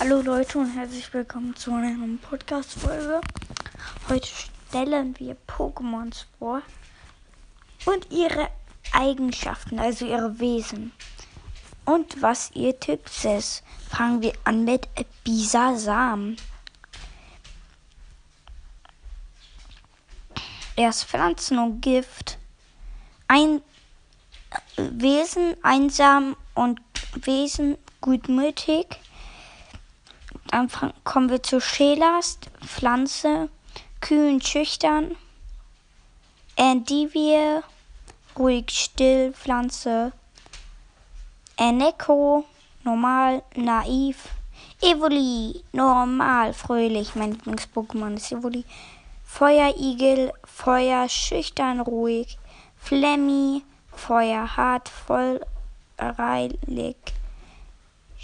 Hallo Leute und herzlich willkommen zu einer neuen Podcast-Folge. Heute stellen wir Pokémons vor und ihre Eigenschaften, also ihre Wesen. Und was ihr Tipps ist. Fangen wir an mit Bisasam. Er ist Pflanzen und Gift. Ein Wesen einsam und Wesen gutmütig. Dann kommen wir zu Schelast, Pflanze, kühn, schüchtern. Endivie, ruhig, still, Pflanze. Eneko, normal, naiv. Evoli, normal, fröhlich. Mein Lieblings-Pokémon ist Evoli. Feuerigel, Feuer, schüchtern, ruhig. Flemmi, Feuer, hart, vollreilig.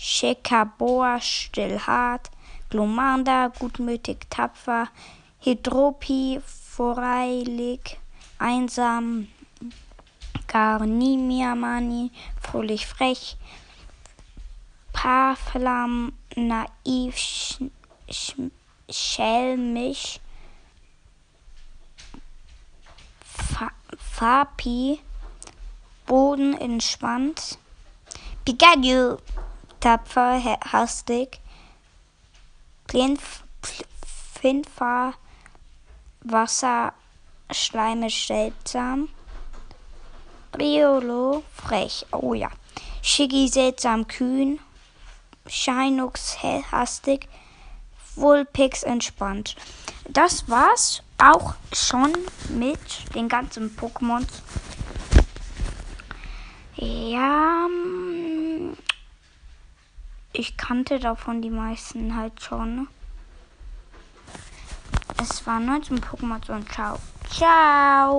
Shekaboa, stillhart, Glomanda, gutmütig, tapfer, Hydropi, voreilig, einsam, Garnimiamani, fröhlich, frech, Paflam, naiv, sch sch schelmisch, Fa Fapi, Boden entspannt, Pikachu, tapfer, hastig, Finfa, Wasser, schleimisch, seltsam, Riolo, frech, oh ja, Shiggy, seltsam, kühn, Shinux, hastig, Vulpix, entspannt. Das war's auch schon mit den ganzen Pokémons. Ja, ich kannte davon die meisten halt schon. Es waren 19 Pokémon und ciao. Ciao.